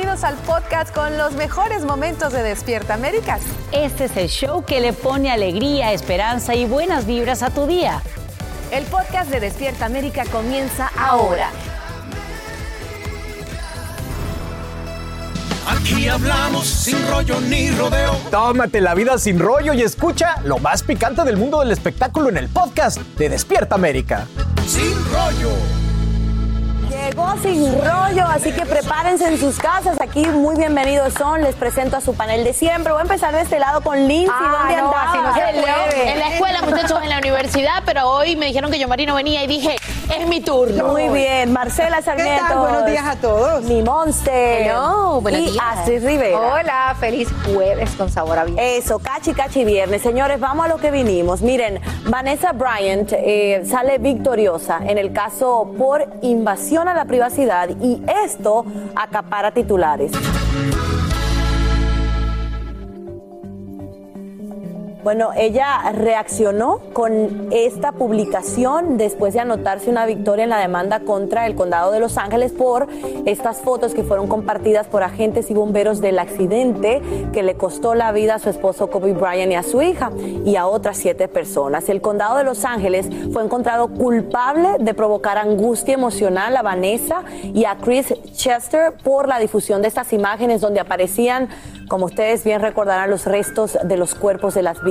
bienvenidos al podcast con los mejores momentos de Despierta América. Este es el show que le pone alegría, esperanza y buenas vibras a tu día. El podcast de Despierta América comienza ahora. Aquí hablamos sin rollo ni rodeo. Tómate la vida sin rollo y escucha lo más picante del mundo del espectáculo en el podcast de Despierta América. Sin rollo. Llegó sin rollo, así que prepárense en sus casas. Aquí muy bienvenidos son. Les presento a su panel de siempre. Voy a empezar de este lado con Lindsay. ¿Dónde no, se puede. En la escuela, muchachos, en la universidad, pero hoy me dijeron que yo Marino venía y dije, es mi turno. Muy bien, Marcela Sarmiento. tal? Buenos días a todos. Mi Monster. Hello, buenos y días. Astrid Rivera. Hola, feliz jueves con sabor a bien. Eso, cachi, cachi viernes. Señores, vamos a lo que vinimos. Miren, Vanessa Bryant eh, sale victoriosa en el caso por invasión a la privacidad y esto acapara titulares. Bueno, ella reaccionó con esta publicación después de anotarse una victoria en la demanda contra el condado de Los Ángeles por estas fotos que fueron compartidas por agentes y bomberos del accidente que le costó la vida a su esposo Kobe Bryant y a su hija y a otras siete personas. El condado de Los Ángeles fue encontrado culpable de provocar angustia emocional a Vanessa y a Chris Chester por la difusión de estas imágenes donde aparecían como ustedes bien recordarán, los restos de los cuerpos de las víctimas.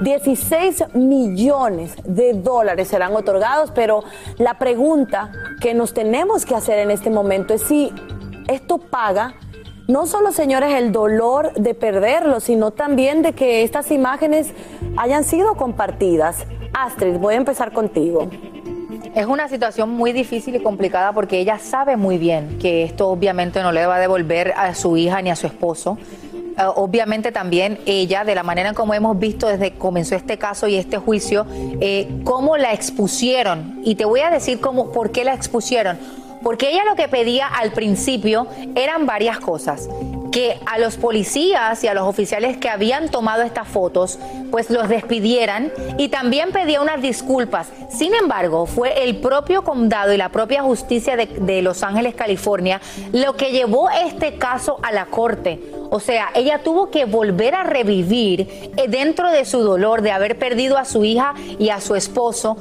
16 millones de dólares serán otorgados, pero la pregunta que nos tenemos que hacer en este momento es si esto paga no solo, señores, el dolor de perderlo, sino también de que estas imágenes hayan sido compartidas. Astrid, voy a empezar contigo. Es una situación muy difícil y complicada porque ella sabe muy bien que esto obviamente no le va a devolver a su hija ni a su esposo. Eh, obviamente también ella, de la manera como hemos visto desde que comenzó este caso y este juicio, eh, cómo la expusieron. Y te voy a decir cómo, por qué la expusieron. Porque ella lo que pedía al principio eran varias cosas que a los policías y a los oficiales que habían tomado estas fotos, pues los despidieran y también pedía unas disculpas. Sin embargo, fue el propio condado y la propia justicia de, de Los Ángeles, California, lo que llevó este caso a la corte. O sea, ella tuvo que volver a revivir eh, dentro de su dolor de haber perdido a su hija y a su esposo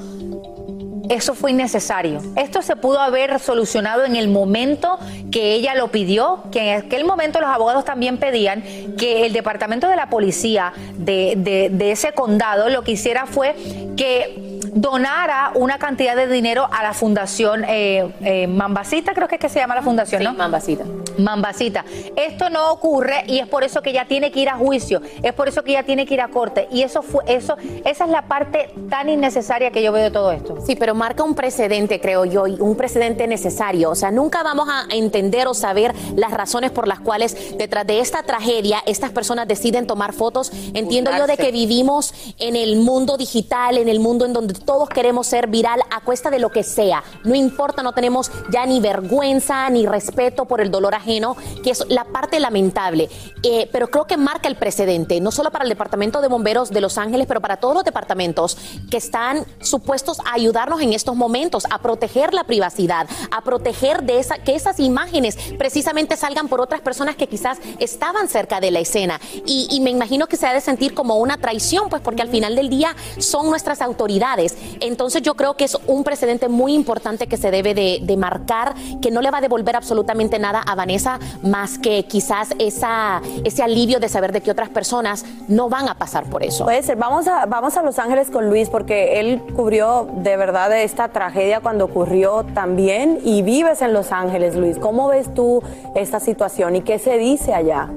eso fue innecesario. Esto se pudo haber solucionado en el momento que ella lo pidió, que en aquel momento los abogados también pedían que el departamento de la policía de, de- de ese condado lo que hiciera fue que donara una cantidad de dinero a la fundación eh, eh, Mambasita, creo que es que se llama la fundación, ¿no? Mambasita. Mambasita. Esto no ocurre y es por eso que ella tiene que ir a juicio, es por eso que ella tiene que ir a corte y eso fue eso esa es la parte tan innecesaria que yo veo de todo esto. Sí, pero marca un precedente, creo yo, y un precedente necesario. O sea, nunca vamos a entender o saber las razones por las cuales detrás de esta tragedia estas personas deciden tomar fotos. Entiendo yo de que vivimos en el mundo digital, en el mundo en donde todos queremos ser viral a cuesta de lo que sea. No importa, no tenemos ya ni vergüenza ni respeto por el dolor ajeno, que es la parte lamentable. Eh, pero creo que marca el precedente, no solo para el Departamento de Bomberos de Los Ángeles, pero para todos los departamentos que están supuestos a ayudarnos en estos momentos, a proteger la privacidad, a proteger de esa, que esas imágenes precisamente salgan por otras personas que quizás estaban cerca de la escena. Y, y me imagino que se ha de sentir como una traición, pues porque al final del día son nuestras autoridades Entonces yo creo que es un precedente muy importante que se debe de, de marcar, que no le va a devolver absolutamente nada a Vanessa más que quizás esa, ese alivio de saber de que otras personas no van a pasar por eso. Puede ser. Vamos a, vamos a Los Ángeles con Luis porque él cubrió de verdad esta tragedia cuando ocurrió también y vives en Los Ángeles, Luis. ¿Cómo ves tú esta situación y qué se dice allá?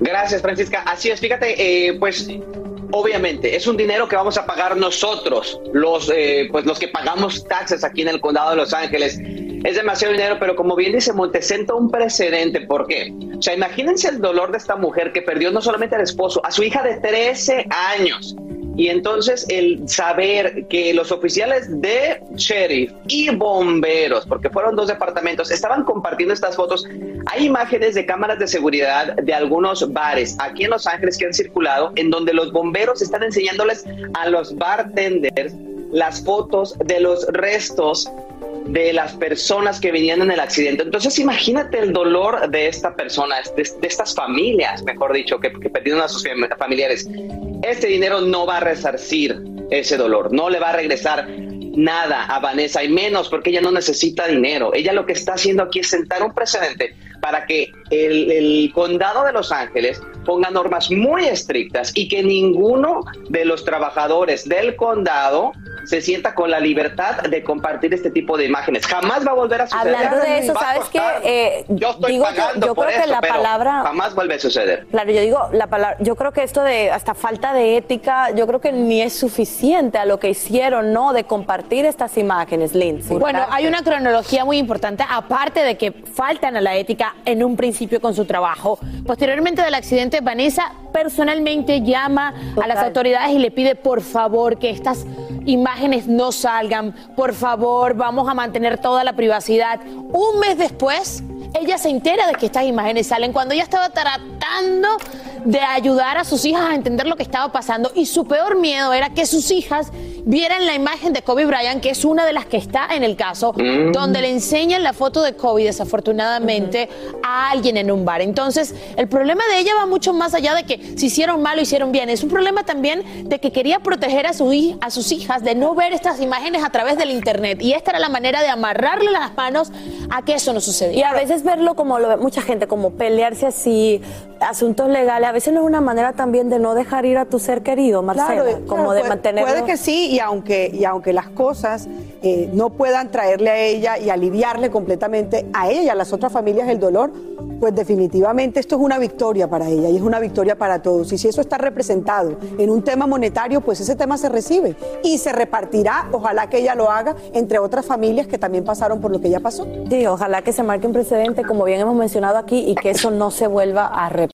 Gracias, Francisca. Así es, fíjate, eh, pues obviamente es un dinero que vamos a pagar nosotros, los, eh, pues los que pagamos taxes aquí en el condado de Los Ángeles. Es demasiado dinero, pero como bien dice Monte, senta un precedente. ¿Por qué? O sea, imagínense el dolor de esta mujer que perdió no solamente al esposo, a su hija de 13 años. Y entonces el saber que los oficiales de sheriff y bomberos, porque fueron dos departamentos, estaban compartiendo estas fotos. Hay imágenes de cámaras de seguridad de algunos bares aquí en Los Ángeles que han circulado, en donde los bomberos están enseñándoles a los bartenders las fotos de los restos de las personas que venían en el accidente. Entonces imagínate el dolor de esta persona, de, de estas familias, mejor dicho, que, que perdieron a sus fam- familiares. Este dinero no va a resarcir ese dolor, no le va a regresar nada a Vanessa, y menos porque ella no necesita dinero. Ella lo que está haciendo aquí es sentar un precedente para que el, el condado de Los Ángeles ponga normas muy estrictas y que ninguno de los trabajadores del condado se sienta con la libertad de compartir este tipo de imágenes. Jamás va a volver a suceder. Hablando de eso, ¿sabes qué? Eh, yo estoy digo yo- pagando yo por creo que la pero palabra- jamás vuelve a suceder. Claro, yo digo la palabra, yo creo que esto de hasta falta de ética, yo creo que ni es suficiente a lo que hicieron, ¿no? De compartir estas imágenes, Lindsay. Bueno, hay una cronología muy importante, aparte de que faltan a la ética en un principio con su trabajo. Posteriormente del accidente, Vanessa personalmente llama a las autoridades y le pide por favor que estas imágenes no salgan, por favor, vamos a mantener toda la privacidad. Un mes después, ella se entera de que estas imágenes salen cuando ella estaba tratando de ayudar a sus hijas a entender lo que estaba pasando y su peor miedo era que sus hijas vieran la imagen de Kobe Bryant, que es una de las que está en el caso, Mm. donde le enseñan la foto de Kobe desafortunadamente a alguien en un bar. Entonces, el problema de ella va mucho más allá de que si hicieron mal o hicieron bien, es un problema también de que quería proteger a, su, hij- a sus hijas de no ver estas imágenes a través del internet y esta era la manera de amarrarle las manos a que eso no sucediera. Y a veces verlo como lo ve mucha gente, como pelearse así, asuntos legales, a veces no es una manera también de no dejar ir a tu ser querido, Marcela, Claro, como claro, de puede- mantenerlo. Puede que sí, y aunque, y aunque las cosas eh, no puedan traerle a ella y aliviarle completamente a ella y a las otras familias el dolor, pues definitivamente esto es una victoria para ella y es una victoria para todos. Y si eso está representado en un tema monetario, pues ese tema se recibe y se repartirá, ojalá que ella lo haga, entre otras familias que también pasaron por lo que ella pasó. Sí, ojalá que se marque un precedente, como bien hemos mencionado aquí, y que eso no se vuelva a repetir,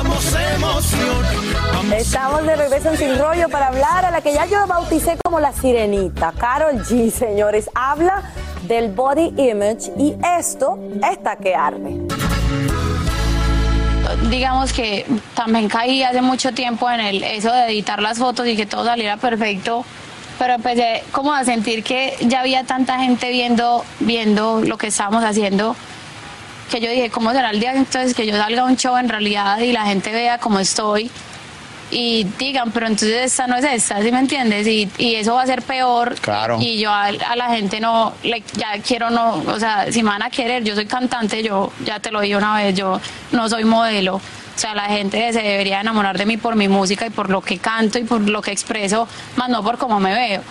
emoción. Estamos de regreso en Sin Rollo para hablar a la que ya yo bauticé como la sirenita, Carol G, señores. Habla del body image y esto está que arde. digamos que también caí hace mucho tiempo en el eso de editar las fotos y que todo saliera perfecto, pero empecé como a sentir que ya había tanta gente viendo viendo lo que estábamos haciendo que yo dije, ¿cómo será el día entonces que yo salga a un show en realidad y la gente vea cómo estoy? y digan, pero entonces esta no es esta, ¿sí me entiendes? Y, y eso va a ser peor. Claro. Y yo a, a la gente no, like, ya quiero no, o sea, si me van a querer, yo soy cantante, yo ya te lo dije una vez, yo no soy modelo. O sea, la gente se debería enamorar de mí por mi música y por lo que canto y por lo que expreso, más no por cómo me veo.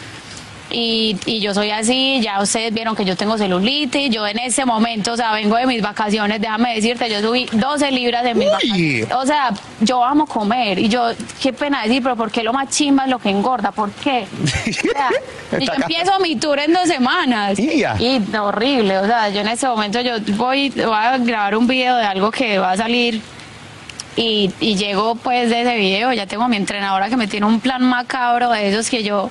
Y, y yo soy así, ya ustedes vieron que yo tengo celulitis, yo en ese momento, o sea, vengo de mis vacaciones, déjame decirte, yo subí 12 libras en mis vacaciones. O sea, yo amo comer y yo, qué pena decir, pero ¿por qué lo más chimba es lo que engorda? ¿Por qué? O sea, y yo empiezo mi tour en dos semanas. Y ya. Y horrible, o sea, yo en ese momento yo voy, voy a grabar un video de algo que va a salir y, y llego pues de ese video, ya tengo a mi entrenadora que me tiene un plan macabro de esos que yo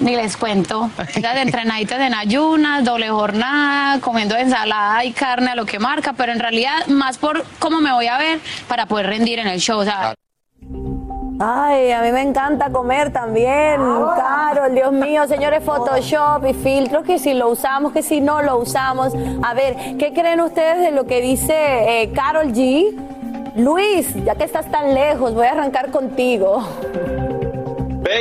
ni les cuento. Esas entrenaditas en ayunas, doble jornada, comiendo ensalada y carne a lo que marca, pero en realidad más por cómo me voy a ver para poder rendir en el show. Ay, a mí me encanta comer también, Carol, Dios mío, señores, Photoshop y filtros, que si lo usamos, que si no lo usamos. A ver, ¿qué creen ustedes de lo que dice eh, Carol G? Luis, ya que estás tan lejos, voy a arrancar contigo.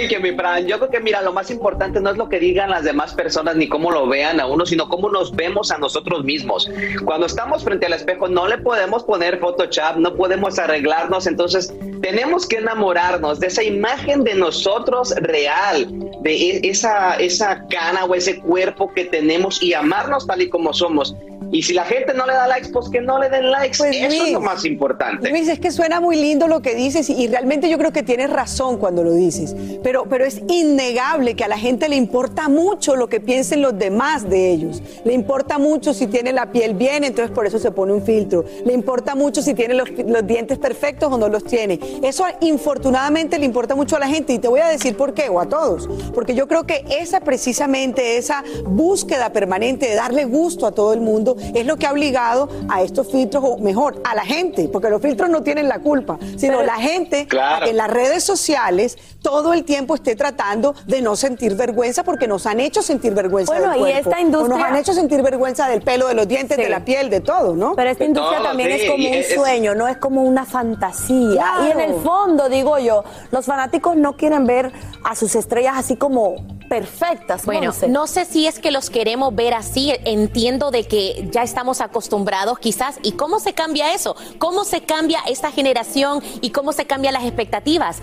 Que mi Fran, yo creo que mira, lo más importante no es lo que digan las demás personas ni cómo lo vean a uno, sino cómo nos vemos a nosotros mismos. Cuando estamos frente al espejo no le podemos poner Photoshop, no podemos arreglarnos, entonces tenemos que enamorarnos de esa imagen de nosotros real, de e- esa, esa cana o ese cuerpo que tenemos y amarnos tal y como somos. Y si la gente no le da likes, pues que no le den likes. Eso es Luis, lo más importante. Luis, es que suena muy lindo lo que dices y, y realmente yo creo que tienes razón cuando lo dices, pero, pero es innegable que a la gente le importa mucho lo que piensen los demás de ellos. Le importa mucho si tiene la piel bien, entonces por eso se pone un filtro. Le importa mucho si tiene los, los dientes perfectos o no los tiene. Eso infortunadamente le importa mucho a la gente y te voy a decir por qué, o a todos, porque yo creo que esa precisamente, esa búsqueda permanente de darle gusto a todo el mundo es lo que ha obligado a estos filtros, o mejor, a la gente, porque los filtros no tienen la culpa, sino Pero- la gente Claro. en las redes sociales todo el tiempo esté tratando de no sentir vergüenza porque nos han hecho sentir vergüenza Bueno, del y cuerpo, esta o nos industria- han hecho sentir vergüenza del pelo, de los dientes, Sí. de la piel, de todo, ¿no? Pero esta industria todo, también sí, es como y un es- sueño, no es como una fantasía. Claro. Y en el fondo, digo yo, los fanáticos no quieren ver a sus estrellas así como perfectas. Bueno, Monse. no sé si es que los queremos ver así, entiendo de que ya estamos acostumbrados quizás, ¿y cómo se cambia eso? ¿Cómo se cambia esta generación y cómo se cambian las expectativas?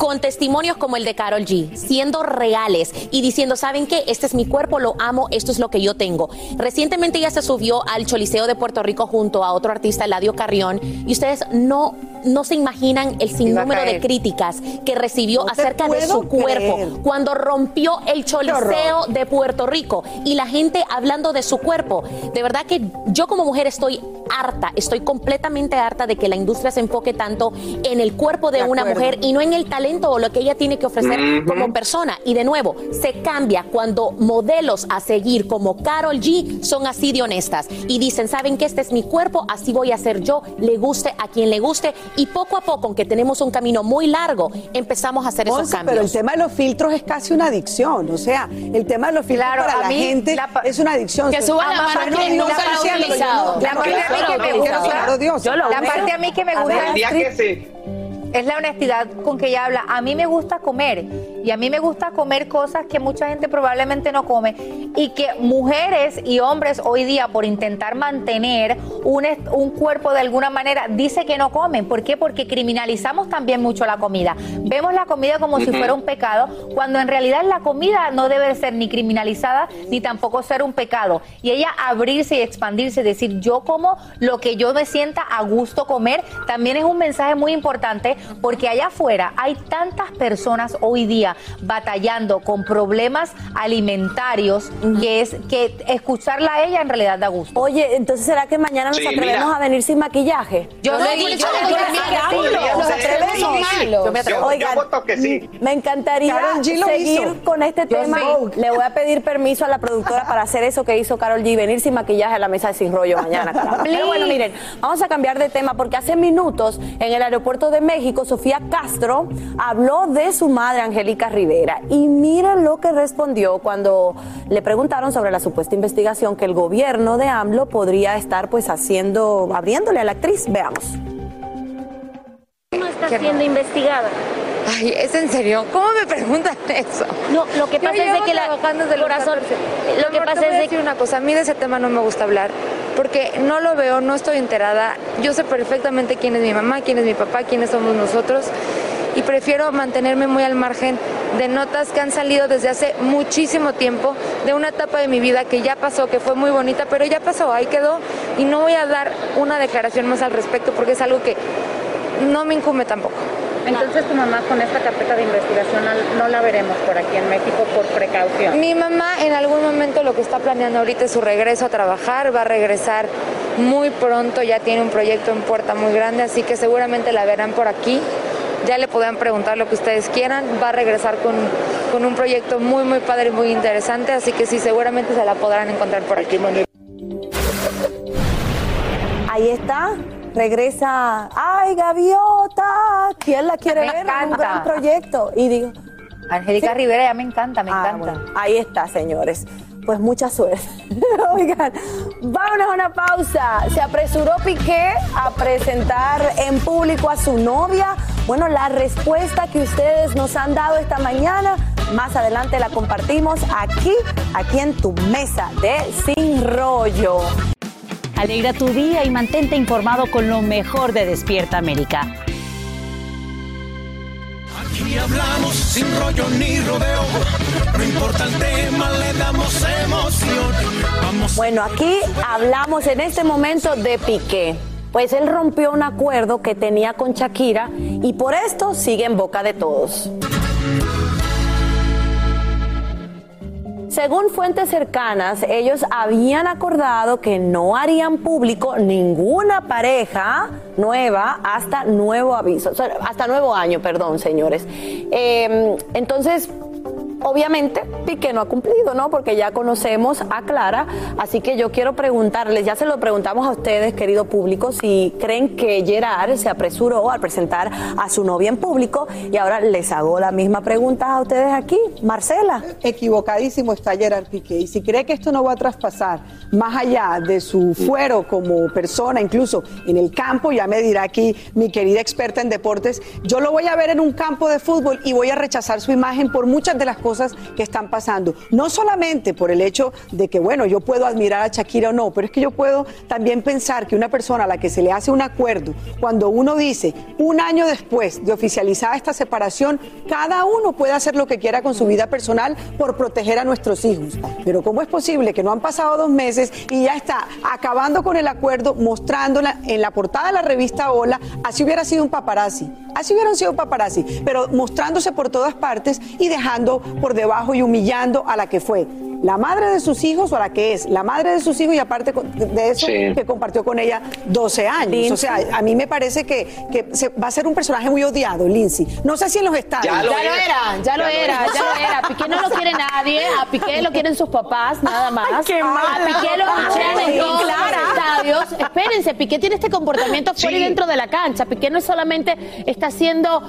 Con testimonios como el de Carol G, siendo reales y diciendo, ¿saben qué? Este es mi cuerpo, lo amo, esto es lo que yo tengo. Recientemente ella se subió al Choliseo de Puerto Rico junto a otro artista, Eladio Carrión, y ustedes no, no se imaginan el sinnúmero de críticas que recibió No acerca de su cuerpo creer. cuando rompió el Choliseo de Puerto Rico y la gente hablando de su cuerpo. De verdad que yo como mujer estoy harta, estoy completamente harta de que la industria se enfoque tanto en el cuerpo de, De una acuerdo. mujer y no en el talento o lo que ella tiene que ofrecer como persona. Y de nuevo, se cambia cuando modelos a seguir como Carol G son así de honestas y dicen, ¿saben que este es mi cuerpo? Así voy a ser yo, le guste a quien le guste. Y poco a poco, aunque tenemos un camino muy largo, empezamos a hacer esos cambios. pero el tema de los filtros es casi una adicción, o sea, el tema de los filtros Claro, para a la mí, gente la es una adicción. Que suban la mano no, quien no, La parte a mí que me gusta- La parte a mí que me es la honestidad con que ella habla. A mí me gusta comer y a mí me gusta comer cosas que mucha gente probablemente no come y que mujeres y hombres hoy día por intentar mantener un, cuerpo de alguna manera dice que no comen. ¿Por qué? Porque criminalizamos también mucho la comida. Vemos la comida como si fuera un pecado cuando en realidad la comida no debe ser ni criminalizada ni tampoco ser un pecado. Y ella abrirse y expandirse, decir yo como lo que yo me sienta a gusto comer, también es un mensaje muy importante porque allá afuera hay tantas personas hoy día batallando con problemas alimentarios que es que escucharla a ella en realidad da gusto. Oye, entonces ¿será que mañana nos Sí, atrevemos mira. a venir sin maquillaje? Yo No, le digo, yo le digo. Yo me atrevo. Oigan, yo que sí. Me encantaría Karol G lo seguir hizo. con este Yo tema. sí. Le voy a pedir permiso a la productora para hacer eso que hizo Carol G, venir sin maquillaje a la mesa de sin rollo mañana. Pero bueno, miren, vamos a cambiar de tema porque hace minutos en el aeropuerto de México México, Sofía Castro, habló de su madre Angélica Rivera y miren lo que respondió cuando le preguntaron sobre la supuesta investigación que el gobierno de AMLO podría estar pues haciendo, abriéndole a la actriz. Veamos. ¿Cómo está siendo investigada? Ay, ¿es en serio? ¿Cómo me preguntan eso? No, lo que Yo pasa es de que la trabajando desde los corazón, 14. lo que te pasa voy es de decir una cosa, a mí de ese tema no me gusta hablar, porque no lo veo, no estoy enterada. Yo sé perfectamente quién es mi mamá, quién es mi papá, quiénes somos nosotros, y prefiero mantenerme muy al margen de notas que han salido desde hace muchísimo tiempo, de una etapa de mi vida que ya pasó, que fue muy bonita, pero ya pasó, ahí quedó, y no voy a dar una declaración más al respecto, porque es algo que no me incumbe tampoco. Entonces tu mamá con esta carpeta de investigación no la veremos por aquí en México por precaución. Mi mamá en algún momento lo que está planeando ahorita es su regreso a trabajar, va a regresar muy pronto, ya tiene un proyecto en puerta muy grande, así que seguramente la verán por aquí. Ya le podrán preguntar lo que ustedes quieran, va a regresar con, con un proyecto muy, muy padre y muy interesante, así que sí, seguramente se la podrán encontrar por aquí. Ahí está. Regresa, ay, gaviota, ¿quién la quiere Me ver? encanta. Un gran proyecto. Y digo, Angélica Sí. Rivera ya me encanta, me Ah, encanta. bueno, ahí está, señores. Pues mucha suerte. Oigan, vámonos a una pausa. Se apresuró Piqué a presentar en público a su novia. Bueno, la respuesta que ustedes nos han dado esta mañana, más adelante la compartimos aquí, aquí en tu mesa de Sin Rollo. Alegra tu día y mantente informado con lo mejor de Despierta América. Aquí hablamos sin rollo ni rodeo. No importa el tema, le damos emoción. Vamos. Bueno, aquí hablamos en este momento de Piqué. Pues él rompió un acuerdo que tenía con Shakira y por esto sigue en boca de todos. Según fuentes cercanas, ellos habían acordado que no harían público ninguna pareja nueva hasta nuevo aviso, hasta nuevo año, perdón, señores. Eh, entonces, obviamente, Piqué no ha cumplido, ¿no? Porque ya conocemos a Clara, así que yo quiero preguntarles, ya se lo preguntamos a ustedes, querido público, si creen que Gerard se apresuró al presentar a su novia en público y ahora les hago la misma pregunta a ustedes aquí. Marcela. Equivocadísimo está Gerard Piqué. Y si cree que esto no va a traspasar más allá de su fuero como persona, incluso en el campo, ya me dirá aquí mi querida experta en deportes, yo lo voy a ver en un campo de fútbol y voy a rechazar su imagen por muchas de las cosas que están pasando. No solamente por el hecho de que, bueno, yo puedo admirar a Shakira o no, pero es que yo puedo también pensar que una persona a la que se le hace un acuerdo, cuando uno dice un año después de oficializada esta separación, cada uno puede hacer lo que quiera con su vida personal por proteger a nuestros hijos. Pero ¿cómo es posible que no han pasado dos meses y ya está acabando con el acuerdo, mostrándola en la portada de la revista Hola, así hubiera sido un paparazzi, así hubieran sido paparazzi, pero mostrándose por todas partes y dejando por debajo y humillando a la que fue la madre de sus hijos o a la que es la madre de sus hijos y aparte de eso Sí. que compartió con ella 12 años. O sea, a mí me parece que, que se- va a ser un personaje muy odiado, Lindsay. No sé si en los estadios. Ya lo, era, ya lo era, ya lo era. Piqué no lo quiere nadie, a Piqué lo quieren sus papás, nada más. qué a mala. Piqué lo Ay, en todos Clara. los estadios. Espérense, Piqué tiene este comportamiento fuera y dentro de la cancha. Piqué no es solamente está siendo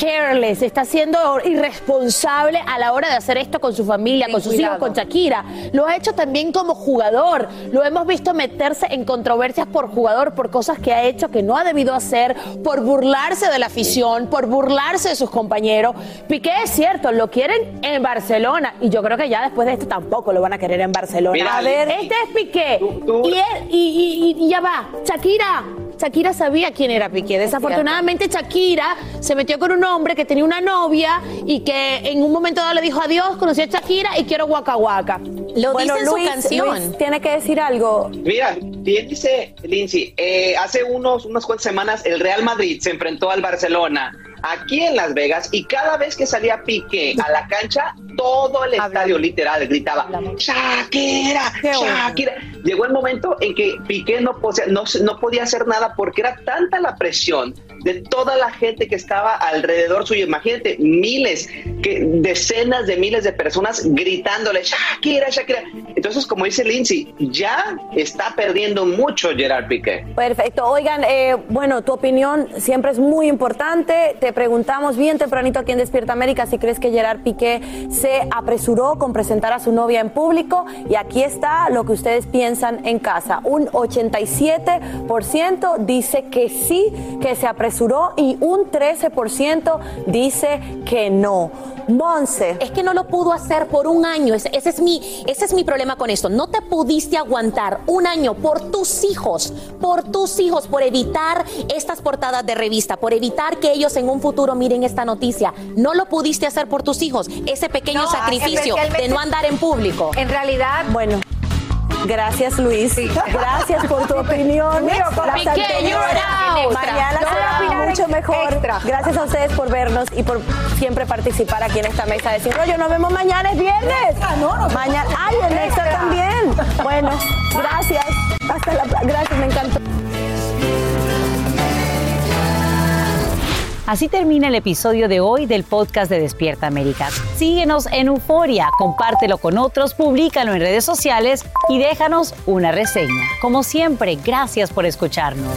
careless, está siendo irresponsable a la hora de hacer esto con su familia, Ten con sus cuidado. hijos, con Shakira. Lo ha hecho también como jugador. Lo hemos visto meterse en controversias por jugador, por cosas que ha hecho que no ha debido hacer, por burlarse de la afición, por burlarse de sus compañeros. Piqué es cierto, lo quieren en Barcelona y yo creo que ya después de esto tampoco lo van a querer en Barcelona. Mira, a ver, este es Piqué tú- tú- y, él- y- y- y ya va, Shakira. Shakira sabía quién era Piqué. Desafortunadamente Shakira se metió con un hombre que tenía una novia y que en un momento dado le dijo adiós, conocí a Shakira y quiero Waka Waka. Lo dice en su canción. Luis tiene que decir algo. Mira, bien dice Lindsay, eh, hace unos, unas cuantas semanas el Real Madrid se enfrentó al Barcelona aquí en Las Vegas y cada vez que salía Piqué a la cancha, todo el estadio literal gritaba Shakira. Shakira. Llegó el momento en que Piqué no, posea- no, no podía hacer nada porque era tanta la presión de toda la gente que estaba alrededor suyo. Imagínate, miles que decenas de miles de personas gritándole Shakira, Shakira. Entonces, como dice Lindsay, ya está perdiendo mucho Gerard Piqué. Perfecto. Oigan, eh, bueno, tu opinión siempre es muy importante. Te preguntamos bien tempranito aquí en Despierta América si crees que Gerard Piqué se apresuró con presentar a su novia en público. Y aquí está lo que ustedes piensan en casa. Un 87% dice que sí, que se apresuró y un 13% dice que no. Monse. Es que no lo pudo hacer por un año. Ese, ese, es mi, ese es mi problema con esto. No te pudiste aguantar un año por tus hijos, por tus hijos, por evitar estas portadas de revista, por evitar que ellos en un futuro miren esta noticia. No lo pudiste hacer por tus hijos. Ese pequeño No, sacrificio de no andar en público. En realidad, bueno. Gracias, Luis. Gracias por tu opinión. Las anteriores. you're mucho mejor. extra. Gracias a ustedes por vernos y por siempre participar aquí en esta mesa de Sin Rollo. Nos vemos mañana, es viernes. Mañana. Ay, en extra también. Bueno, gracias. Hasta la Gracias, me encantó. Así termina el episodio de hoy del podcast de Despierta América. Síguenos en Euforia, compártelo con otros, públicalo en redes sociales y déjanos una reseña. Como siempre, gracias por escucharnos.